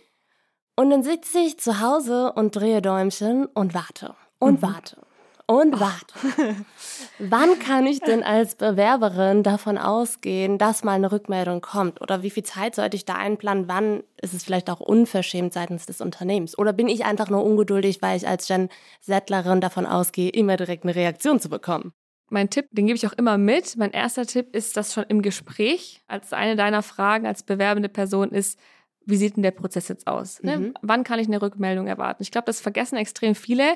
Und dann sitze ich zu Hause und drehe Däumchen und warte und mhm. warte und warte. Wann kann ich denn als Bewerberin davon ausgehen, dass mal eine Rückmeldung kommt? Oder wie viel Zeit sollte ich da einplanen? Wann ist es vielleicht auch unverschämt seitens des Unternehmens? Oder bin ich einfach nur ungeduldig, weil ich als Gen Settlerin davon ausgehe, immer direkt eine Reaktion zu bekommen? Mein Tipp, den gebe ich auch immer mit. Mein erster Tipp ist das schon im Gespräch. Als eine deiner Fragen als bewerbende Person ist, wie sieht denn der Prozess jetzt aus? Ne? Mhm. Wann kann ich eine Rückmeldung erwarten? Ich glaube, das vergessen extrem viele.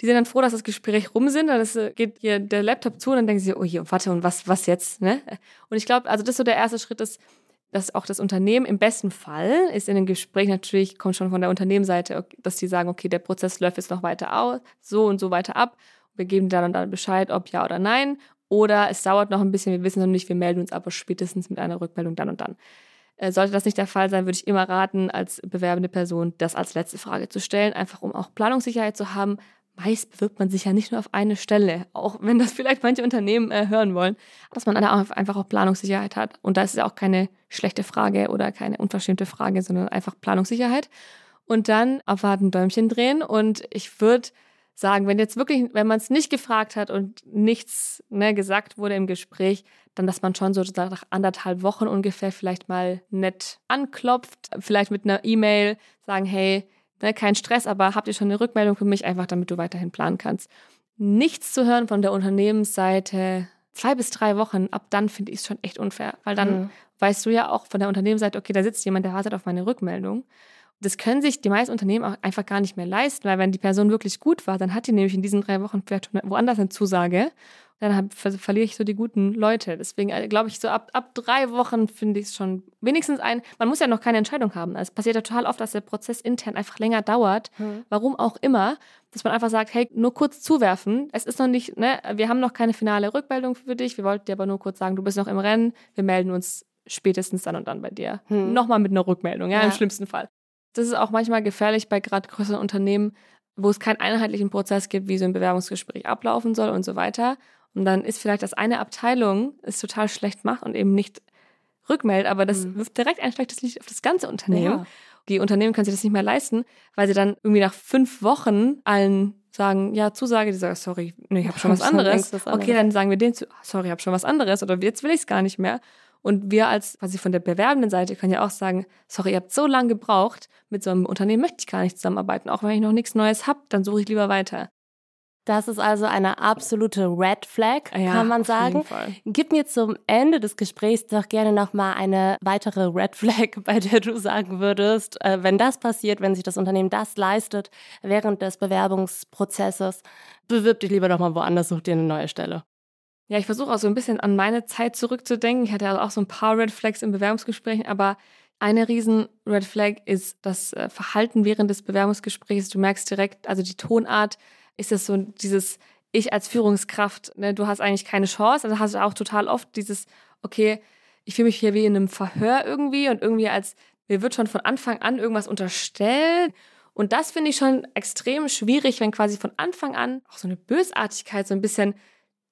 Die sind dann froh, dass das Gespräch rum sind. Dann ist, geht hier der Laptop zu und dann denken sie, oh je, warte, und was, was jetzt? Ne? Und ich glaube, also das ist so der erste Schritt ist, dass auch das Unternehmen im besten Fall ist in dem Gespräch natürlich, kommt schon von der Unternehmensseite, dass die sagen, okay, der Prozess läuft jetzt noch weiter aus, so und so weiter ab. Wir geben dann und dann Bescheid, ob ja oder nein. Oder es dauert noch ein bisschen, wir wissen noch nicht, wir melden uns aber spätestens mit einer Rückmeldung dann und dann. Äh, sollte das nicht der Fall sein, würde ich immer raten, als bewerbende Person das als letzte Frage zu stellen, einfach um auch Planungssicherheit zu haben. Meist bewirbt man sich ja nicht nur auf eine Stelle, auch wenn das vielleicht manche Unternehmen äh, hören wollen, dass man einfach auch Planungssicherheit hat. Und da ist es auch keine schlechte Frage oder keine unverschämte Frage, sondern einfach Planungssicherheit. Und dann abwarten, Däumchen drehen. Und ich würde sagen, wenn jetzt wirklich, wenn man es nicht gefragt hat und nichts ne, gesagt wurde im Gespräch, dann, dass man schon so nach anderthalb Wochen ungefähr vielleicht mal nett anklopft, vielleicht mit einer E-Mail sagen, hey, ne, kein Stress, aber habt ihr schon eine Rückmeldung für mich, einfach damit du weiterhin planen kannst. Nichts zu hören von der Unternehmensseite, zwei bis drei Wochen, ab dann finde ich es schon echt unfair, weil dann mhm. weißt du ja auch von der Unternehmensseite, okay, da sitzt jemand, der wartet auf meine Rückmeldung. Das können sich die meisten Unternehmen auch einfach gar nicht mehr leisten, weil wenn die Person wirklich gut war, dann hat die nämlich in diesen drei Wochen vielleicht woanders eine Zusage. Dann hab, ver verliere ich so die guten Leute. Deswegen äh, glaube ich, so ab, ab drei Wochen finde ich es schon wenigstens ein. Man muss ja noch keine Entscheidung haben. Es passiert ja total oft, dass der Prozess intern einfach länger dauert. Mhm. Warum auch immer. Dass man einfach sagt, hey, nur kurz zuwerfen. Es ist noch nicht, ne, wir haben noch keine finale Rückmeldung für dich. Wir wollten dir aber nur kurz sagen, du bist noch im Rennen. Wir melden uns spätestens dann und dann bei dir. Hm. Nochmal mit einer Rückmeldung, ja, ja, im schlimmsten Fall. Das ist auch manchmal gefährlich bei gerade größeren Unternehmen, wo es keinen einheitlichen Prozess gibt, wie so ein Bewerbungsgespräch ablaufen soll und so weiter. Und dann ist vielleicht, dass eine Abteilung es total schlecht macht und eben nicht rückmeldet, aber das mhm. wirft direkt ein schlechtes Licht auf das ganze Unternehmen. Ja. Die Unternehmen können sich das nicht mehr leisten, weil sie dann irgendwie nach fünf Wochen allen sagen, ja, Zusage, die sagen, sorry, nee, ich habe schon was anderes. Okay, dann sagen wir denen zu, sorry, ich habe schon was anderes oder jetzt will ich es gar nicht mehr. Und wir als quasi von der bewerbenden Seite können ja auch sagen, sorry, ihr habt so lange gebraucht, mit so einem Unternehmen möchte ich gar nicht zusammenarbeiten. Auch wenn ich noch nichts Neues habe, dann suche ich lieber weiter. Das ist also eine absolute Red Flag, ja, kann man sagen. Gib mir zum Ende des Gesprächs doch gerne nochmal eine weitere Red Flag, bei der du sagen würdest, äh, wenn das passiert, wenn sich das Unternehmen das leistet während des Bewerbungsprozesses, bewirb dich lieber nochmal woanders, such dir eine neue Stelle. Ja, ich versuche auch so ein bisschen an meine Zeit zurückzudenken. Ich hatte ja auch so ein paar Red Flags im Bewerbungsgespräch, aber eine riesen Red Flag ist das äh, Verhalten während des Bewerbungsgesprächs. Du merkst direkt, also die Tonart ist das so dieses ich als Führungskraft, ne, du hast eigentlich keine Chance. Also hast du auch total oft dieses, okay, ich fühle mich hier wie in einem Verhör irgendwie und irgendwie als, mir wird schon von Anfang an irgendwas unterstellt. Und das finde ich schon extrem schwierig, wenn quasi von Anfang an auch so eine Bösartigkeit so ein bisschen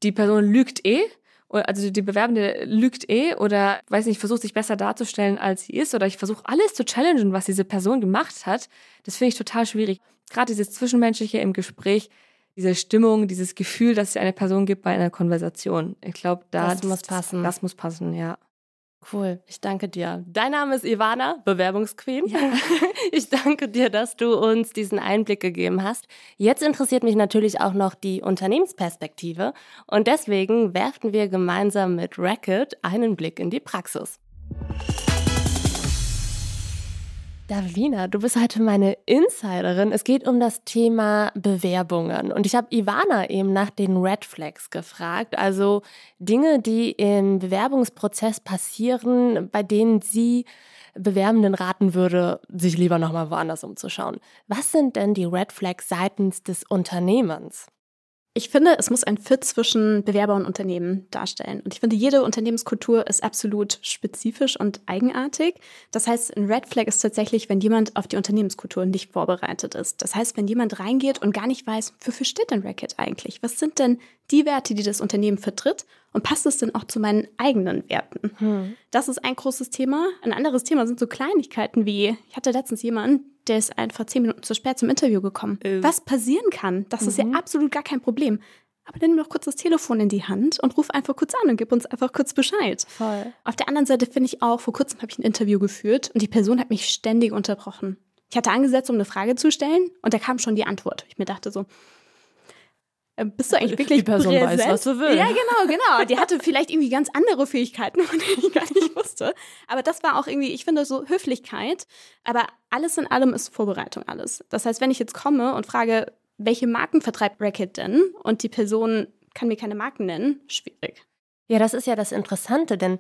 die Person lügt eh, also die Bewerbende lügt eh oder weiß nicht, versucht sich besser darzustellen, als sie ist oder ich versuche alles zu challengen, was diese Person gemacht hat. Das finde ich total schwierig. Gerade dieses Zwischenmenschliche im Gespräch, diese Stimmung, dieses Gefühl, dass es eine Person gibt bei einer Konversation. Ich glaube, da das muss passen. Das muss passen, ja. Cool, ich danke dir. Dein Name ist Ivana, Bewerbungsqueen. Ja. Ich danke dir, dass du uns diesen Einblick gegeben hast. Jetzt interessiert mich natürlich auch noch die Unternehmensperspektive und deswegen werfen wir gemeinsam mit Racket einen Blick in die Praxis. Davina, du bist heute meine Insiderin. Es geht um das Thema Bewerbungen. Und ich habe Ivana eben nach den Red Flags gefragt. Also Dinge, die im Bewerbungsprozess passieren, bei denen sie Bewerbenden raten würde, sich lieber nochmal woanders umzuschauen. Was sind denn die Red Flags seitens des Unternehmens? Ich finde, es muss ein Fit zwischen Bewerber und Unternehmen darstellen. Und ich finde, jede Unternehmenskultur ist absolut spezifisch und eigenartig. Das heißt, ein Red Flag ist tatsächlich, wenn jemand auf die Unternehmenskultur nicht vorbereitet ist. Das heißt, wenn jemand reingeht und gar nicht weiß, wofür steht denn Racket eigentlich? Was sind denn die Werte, die das Unternehmen vertritt? Und passt es denn auch zu meinen eigenen Werten? Hm. Das ist ein großes Thema. Ein anderes Thema sind so Kleinigkeiten wie, ich hatte letztens jemanden, der ist einfach zehn Minuten zu spät zum Interview gekommen. Äh. Was passieren kann, das mhm. ist ja mhm. absolut gar kein Problem. Aber dann nimm doch kurz das Telefon in die Hand und ruf einfach kurz an und gib uns einfach kurz Bescheid. Voll. Auf der anderen Seite finde ich auch, vor kurzem habe ich ein Interview geführt und die Person hat mich ständig unterbrochen. Ich hatte angesetzt, um eine Frage zu stellen und da kam schon die Antwort. Ich mir dachte so, bist du eigentlich wirklich Die Person präsent? weiß, was du willst. Ja, genau, genau. Die hatte vielleicht irgendwie ganz andere Fähigkeiten, von denen ich gar nicht wusste. Aber das war auch irgendwie, ich finde so Höflichkeit. Aber alles in allem ist Vorbereitung alles. Das heißt, wenn ich jetzt komme und frage, welche Marken vertreibt Racket denn? Und die Person kann mir keine Marken nennen, schwierig. Ja, das ist ja das Interessante, denn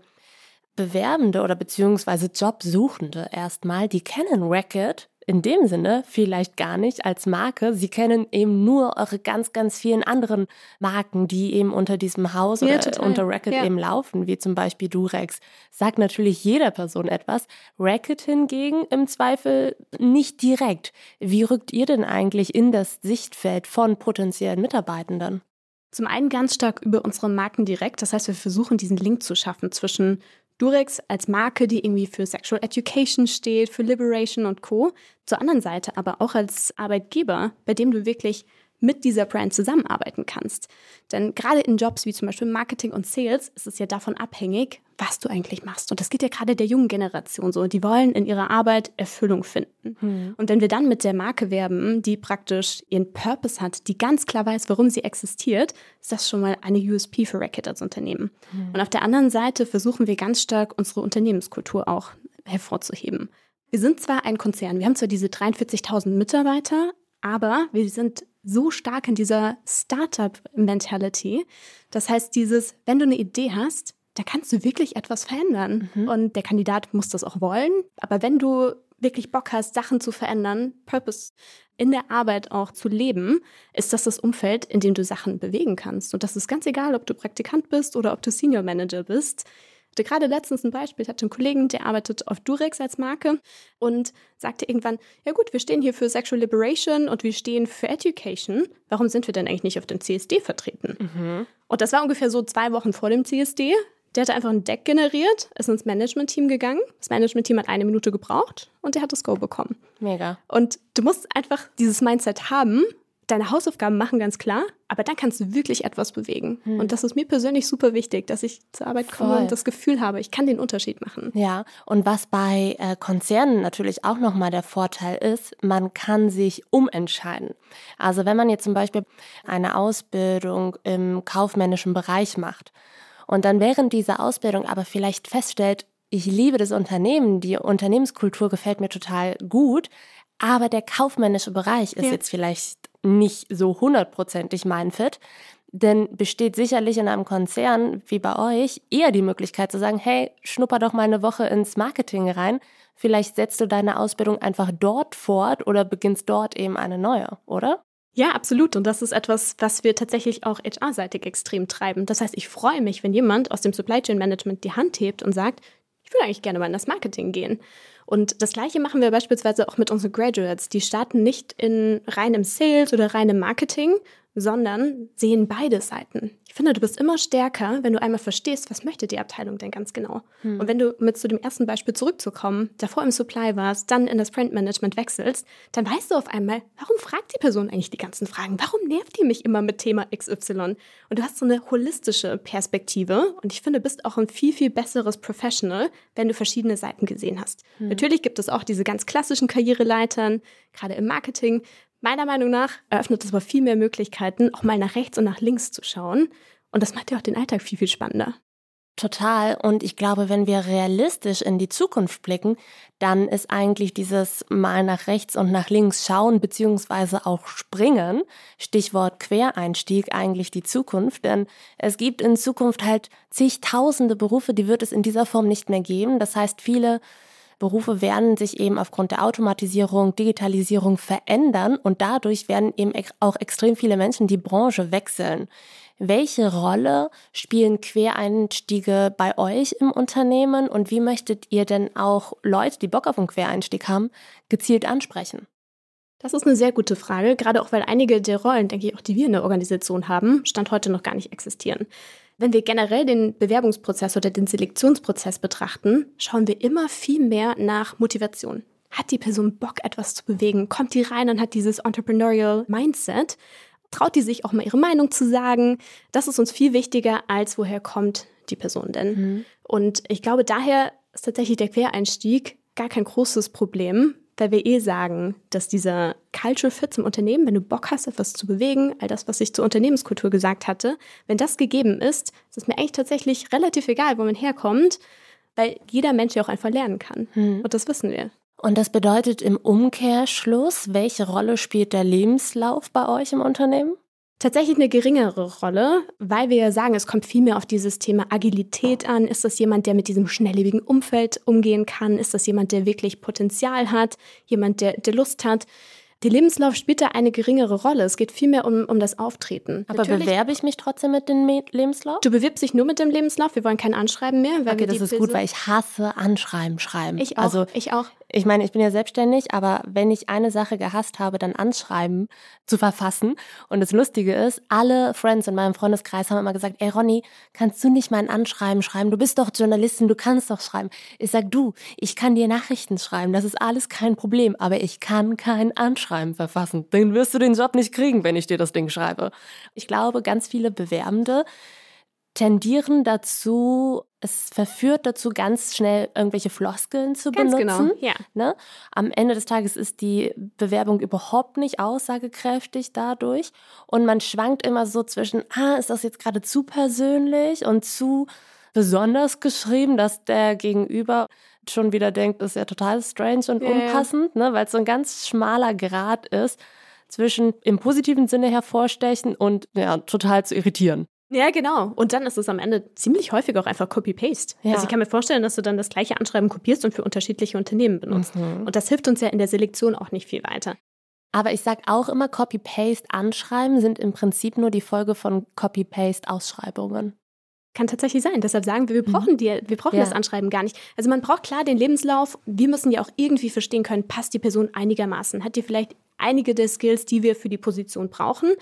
Bewerbende oder beziehungsweise Jobsuchende erstmal, die kennen Racket in dem Sinne vielleicht gar nicht als Marke. Sie kennen eben nur eure ganz, ganz vielen anderen Marken, die eben unter diesem Haus ja, oder total. unter Racket ja. eben laufen, wie zum Beispiel Durex. Sagt natürlich jeder Person etwas. Racket hingegen im Zweifel nicht direkt. Wie rückt ihr denn eigentlich in das Sichtfeld von potenziellen Mitarbeitenden? Zum einen ganz stark über unsere Marken direkt. Das heißt, wir versuchen diesen Link zu schaffen zwischen Durex als Marke, die irgendwie für Sexual Education steht, für Liberation und Co. Zur anderen Seite aber auch als Arbeitgeber, bei dem du wirklich mit dieser Brand zusammenarbeiten kannst. Denn gerade in Jobs wie zum Beispiel Marketing und Sales ist es ja davon abhängig, was du eigentlich machst. Und das geht ja gerade der jungen Generation so. Die wollen in ihrer Arbeit Erfüllung finden. Hm. Und wenn wir dann mit der Marke werben, die praktisch ihren Purpose hat, die ganz klar weiß, warum sie existiert, ist das schon mal eine USP für Racket als Unternehmen. Hm. Und auf der anderen Seite versuchen wir ganz stark unsere Unternehmenskultur auch hervorzuheben. Wir sind zwar ein Konzern, wir haben zwar diese 43.000 Mitarbeiter, aber wir sind so stark in dieser Startup-Mentality. Das heißt, dieses, wenn du eine Idee hast, da kannst du wirklich etwas verändern. Mhm. Und der Kandidat muss das auch wollen. Aber wenn du wirklich Bock hast, Sachen zu verändern, Purpose in der Arbeit auch zu leben, ist das das Umfeld, in dem du Sachen bewegen kannst. Und das ist ganz egal, ob du Praktikant bist oder ob du Senior Manager bist hatte gerade letztens ein Beispiel, ich hatte einen Kollegen, der arbeitet auf Durex als Marke und sagte irgendwann, ja gut, wir stehen hier für Sexual Liberation und wir stehen für Education. Warum sind wir denn eigentlich nicht auf dem CSD vertreten? Mhm. Und das war ungefähr so zwei Wochen vor dem CSD. Der hatte einfach ein Deck generiert, ist ins Management-Team gegangen. Das Management-Team hat eine Minute gebraucht und der hat das Go bekommen. Mega. Und du musst einfach dieses Mindset haben, deine Hausaufgaben machen, ganz klar, aber dann kannst du wirklich etwas bewegen. Hm. Und das ist mir persönlich super wichtig, dass ich zur Arbeit komme Voll. und das Gefühl habe, ich kann den Unterschied machen. Ja, und was bei äh, Konzernen natürlich auch nochmal der Vorteil ist, man kann sich umentscheiden. Also wenn man jetzt zum Beispiel eine Ausbildung im kaufmännischen Bereich macht und dann während dieser Ausbildung aber vielleicht feststellt, ich liebe das Unternehmen, die Unternehmenskultur gefällt mir total gut, aber der kaufmännische Bereich ist ja. jetzt vielleicht nicht so hundertprozentig mein Fit. Denn besteht sicherlich in einem Konzern wie bei euch eher die Möglichkeit zu sagen, hey, schnupper doch mal eine Woche ins Marketing rein. Vielleicht setzt du deine Ausbildung einfach dort fort oder beginnst dort eben eine neue, oder? Ja, absolut. Und das ist etwas, was wir tatsächlich auch HR-seitig extrem treiben. Das heißt, ich freue mich, wenn jemand aus dem Supply Chain Management die Hand hebt und sagt, ich würde eigentlich gerne mal in das Marketing gehen. Und das Gleiche machen wir beispielsweise auch mit unseren Graduates. Die starten nicht in reinem Sales oder reinem Marketing, sondern sehen beide Seiten. Ich finde, du bist immer stärker, wenn du einmal verstehst, was möchte die Abteilung denn ganz genau. Hm. Und wenn du mit zu dem ersten Beispiel zurückzukommen, davor im Supply warst, dann in das Printmanagement wechselst, dann weißt du auf einmal, warum fragt die Person eigentlich die ganzen Fragen? Warum nervt die mich immer mit Thema XY? Und du hast so eine holistische Perspektive und ich finde, bist auch ein viel, viel besseres Professional, wenn du verschiedene Seiten gesehen hast. Hm. Natürlich gibt es auch diese ganz klassischen Karriereleitern, gerade im Marketing, Meiner Meinung nach eröffnet es aber viel mehr Möglichkeiten, auch mal nach rechts und nach links zu schauen. Und das macht ja auch den Alltag viel, viel spannender. Total. Und ich glaube, wenn wir realistisch in die Zukunft blicken, dann ist eigentlich dieses mal nach rechts und nach links schauen beziehungsweise auch springen, Stichwort Quereinstieg, eigentlich die Zukunft. Denn es gibt in Zukunft halt zigtausende Berufe, die wird es in dieser Form nicht mehr geben. Das heißt, viele Berufe werden sich eben aufgrund der Automatisierung, Digitalisierung verändern und dadurch werden eben auch extrem viele Menschen die Branche wechseln. Welche Rolle spielen Quereinstiege bei euch im Unternehmen und wie möchtet ihr denn auch Leute, die Bock auf einen Quereinstieg haben, gezielt ansprechen? Das ist eine sehr gute Frage, gerade auch weil einige der Rollen, denke ich, auch die wir in der Organisation haben, Stand heute noch gar nicht existieren. Wenn wir generell den Bewerbungsprozess oder den Selektionsprozess betrachten, schauen wir immer viel mehr nach Motivation. Hat die Person Bock, etwas zu bewegen? Kommt die rein und hat dieses Entrepreneurial Mindset? traut die sich auch mal ihre Meinung zu sagen. Das ist uns viel wichtiger, als woher kommt die Person denn. Mhm. Und ich glaube, daher ist tatsächlich der Quereinstieg gar kein großes Problem, weil wir eh sagen, dass dieser Cultural Fit zum Unternehmen, wenn du Bock hast, etwas zu bewegen, all das, was ich zur Unternehmenskultur gesagt hatte, wenn das gegeben ist, ist es mir eigentlich tatsächlich relativ egal, wo man herkommt, weil jeder Mensch ja auch einfach lernen kann. Mhm. Und das wissen wir. Und das bedeutet im Umkehrschluss, welche Rolle spielt der Lebenslauf bei euch im Unternehmen? Tatsächlich eine geringere Rolle, weil wir ja sagen, es kommt viel mehr auf dieses Thema Agilität an. Ist das jemand, der mit diesem schnelllebigen Umfeld umgehen kann? Ist das jemand, der wirklich Potenzial hat? Jemand, der, der Lust hat? Der Lebenslauf spielt da eine geringere Rolle. Es geht vielmehr um, um das Auftreten. Aber Natürlich, bewerbe ich mich trotzdem mit dem Lebenslauf? Du bewirbst dich nur mit dem Lebenslauf. Wir wollen kein Anschreiben mehr. Weil okay, das ist gut, weil ich hasse Anschreiben schreiben. Ich auch. Also, ich auch. Ich meine, ich bin ja selbstständig, aber wenn ich eine Sache gehasst habe, dann Anschreiben zu verfassen. Und das Lustige ist, alle Friends in meinem Freundeskreis haben immer gesagt, ey Ronny, kannst du nicht mal ein Anschreiben schreiben? Du bist doch Journalistin, du kannst doch schreiben. Ich sag, du, ich kann dir Nachrichten schreiben, das ist alles kein Problem, aber ich kann kein Anschreiben verfassen. Dann wirst du den Job nicht kriegen, wenn ich dir das Ding schreibe. Ich glaube, ganz viele Bewerbende tendieren dazu, es verführt dazu, ganz schnell irgendwelche Floskeln zu ganz genau, benutzen. Genau, ja. Ne? Am Ende des Tages ist die Bewerbung überhaupt nicht aussagekräftig dadurch. Und man schwankt immer so zwischen, ah, ist das jetzt gerade zu persönlich und zu besonders geschrieben, dass der Gegenüber schon wieder denkt, ist ja total strange und ja, unpassend, ne? weil es so ein ganz schmaler Grad ist zwischen im positiven Sinne hervorstechen und ja, total zu irritieren. Ja, genau. Und dann ist es am Ende ziemlich häufig auch einfach Copy-Paste. Ja. Also ich kann mir vorstellen, dass du dann das gleiche Anschreiben kopierst und für unterschiedliche Unternehmen benutzt. Mhm. Und das hilft uns ja in der Selektion auch nicht viel weiter. Aber ich sage auch immer, Copy-Paste Anschreiben sind im Prinzip nur die Folge von Copy-Paste Ausschreibungen. Kann tatsächlich sein. Deshalb sagen wir, wir brauchen, mhm. die, wir brauchen ja. das Anschreiben gar nicht. Also man braucht klar den Lebenslauf. Wir müssen ja auch irgendwie verstehen können, passt die Person einigermaßen? Hat die vielleicht einige der Skills, die wir für die Position brauchen?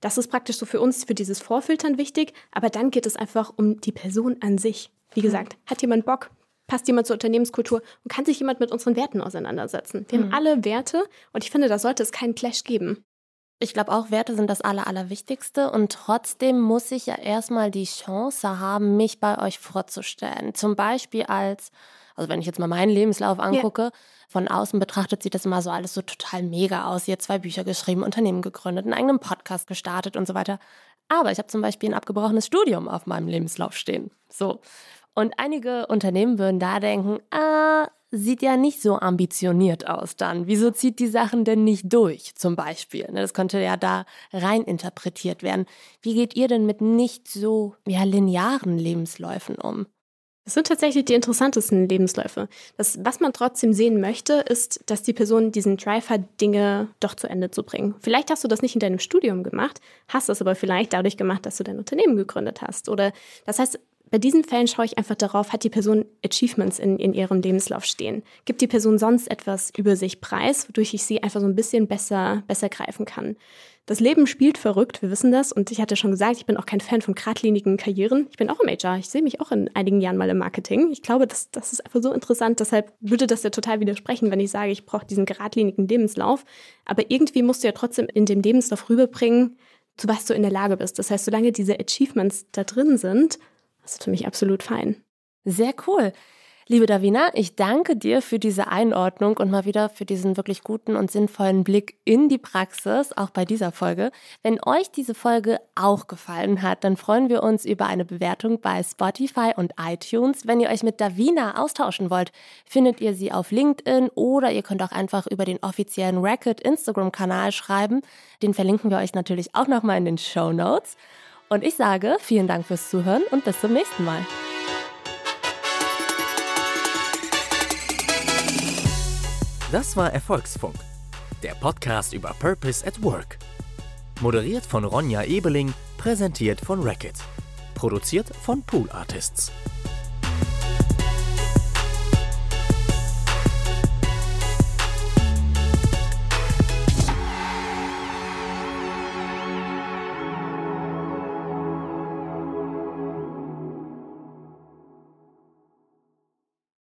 Das ist praktisch so für uns, für dieses Vorfiltern wichtig. Aber dann geht es einfach um die Person an sich. Wie gesagt, hat jemand Bock? Passt jemand zur Unternehmenskultur und kann sich jemand mit unseren Werten auseinandersetzen? Wir mhm. haben alle Werte und ich finde, da sollte es keinen Clash geben. Ich glaube auch, Werte sind das Aller, Allerwichtigste und trotzdem muss ich ja erstmal die Chance haben, mich bei euch vorzustellen. Zum Beispiel als, also wenn ich jetzt mal meinen Lebenslauf angucke, ja. von außen betrachtet sieht das immer so alles so total mega aus. Ihr habt zwei Bücher geschrieben, Unternehmen gegründet, einen eigenen Podcast gestartet und so weiter. Aber ich habe zum Beispiel ein abgebrochenes Studium auf meinem Lebenslauf stehen. So. Und einige Unternehmen würden da denken, ah, sieht ja nicht so ambitioniert aus dann. Wieso zieht die Sachen denn nicht durch, zum Beispiel? Ne, das könnte ja da rein interpretiert werden. Wie geht ihr denn mit nicht so ja, linearen Lebensläufen um? Das sind tatsächlich die interessantesten Lebensläufe. Das, was man trotzdem sehen möchte, ist, dass die Person diesen Drive hat, Dinge doch zu Ende zu bringen. Vielleicht hast du das nicht in deinem Studium gemacht, hast es aber vielleicht dadurch gemacht, dass du dein Unternehmen gegründet hast. Oder das heißt, bei diesen Fällen schaue ich einfach darauf, hat die Person Achievements in, in ihrem Lebenslauf stehen? Gibt die Person sonst etwas über sich preis, wodurch ich sie einfach so ein bisschen besser, besser greifen kann? Das Leben spielt verrückt, wir wissen das. Und ich hatte schon gesagt, ich bin auch kein Fan von geradlinigen Karrieren. Ich bin auch im HR. Ich sehe mich auch in einigen Jahren mal im Marketing. Ich glaube, das, das ist einfach so interessant. Deshalb würde das ja total widersprechen, wenn ich sage, ich brauche diesen geradlinigen Lebenslauf. Aber irgendwie musst du ja trotzdem in dem Lebenslauf rüberbringen, zu was du in der Lage bist. Das heißt, solange diese Achievements da drin sind, das ist für mich absolut fein. Sehr cool. Liebe Davina, ich danke dir für diese Einordnung und mal wieder für diesen wirklich guten und sinnvollen Blick in die Praxis, auch bei dieser Folge. Wenn euch diese Folge auch gefallen hat, dann freuen wir uns über eine Bewertung bei Spotify und iTunes. Wenn ihr euch mit Davina austauschen wollt, findet ihr sie auf LinkedIn oder ihr könnt auch einfach über den offiziellen Racket Instagram-Kanal schreiben. Den verlinken wir euch natürlich auch nochmal in den Show Notes. Und ich sage vielen Dank fürs Zuhören und bis zum nächsten Mal. Das war Erfolgsfunk, der Podcast über Purpose at Work. Moderiert von Ronja Ebeling, präsentiert von Racket. Produziert von Pool Artists.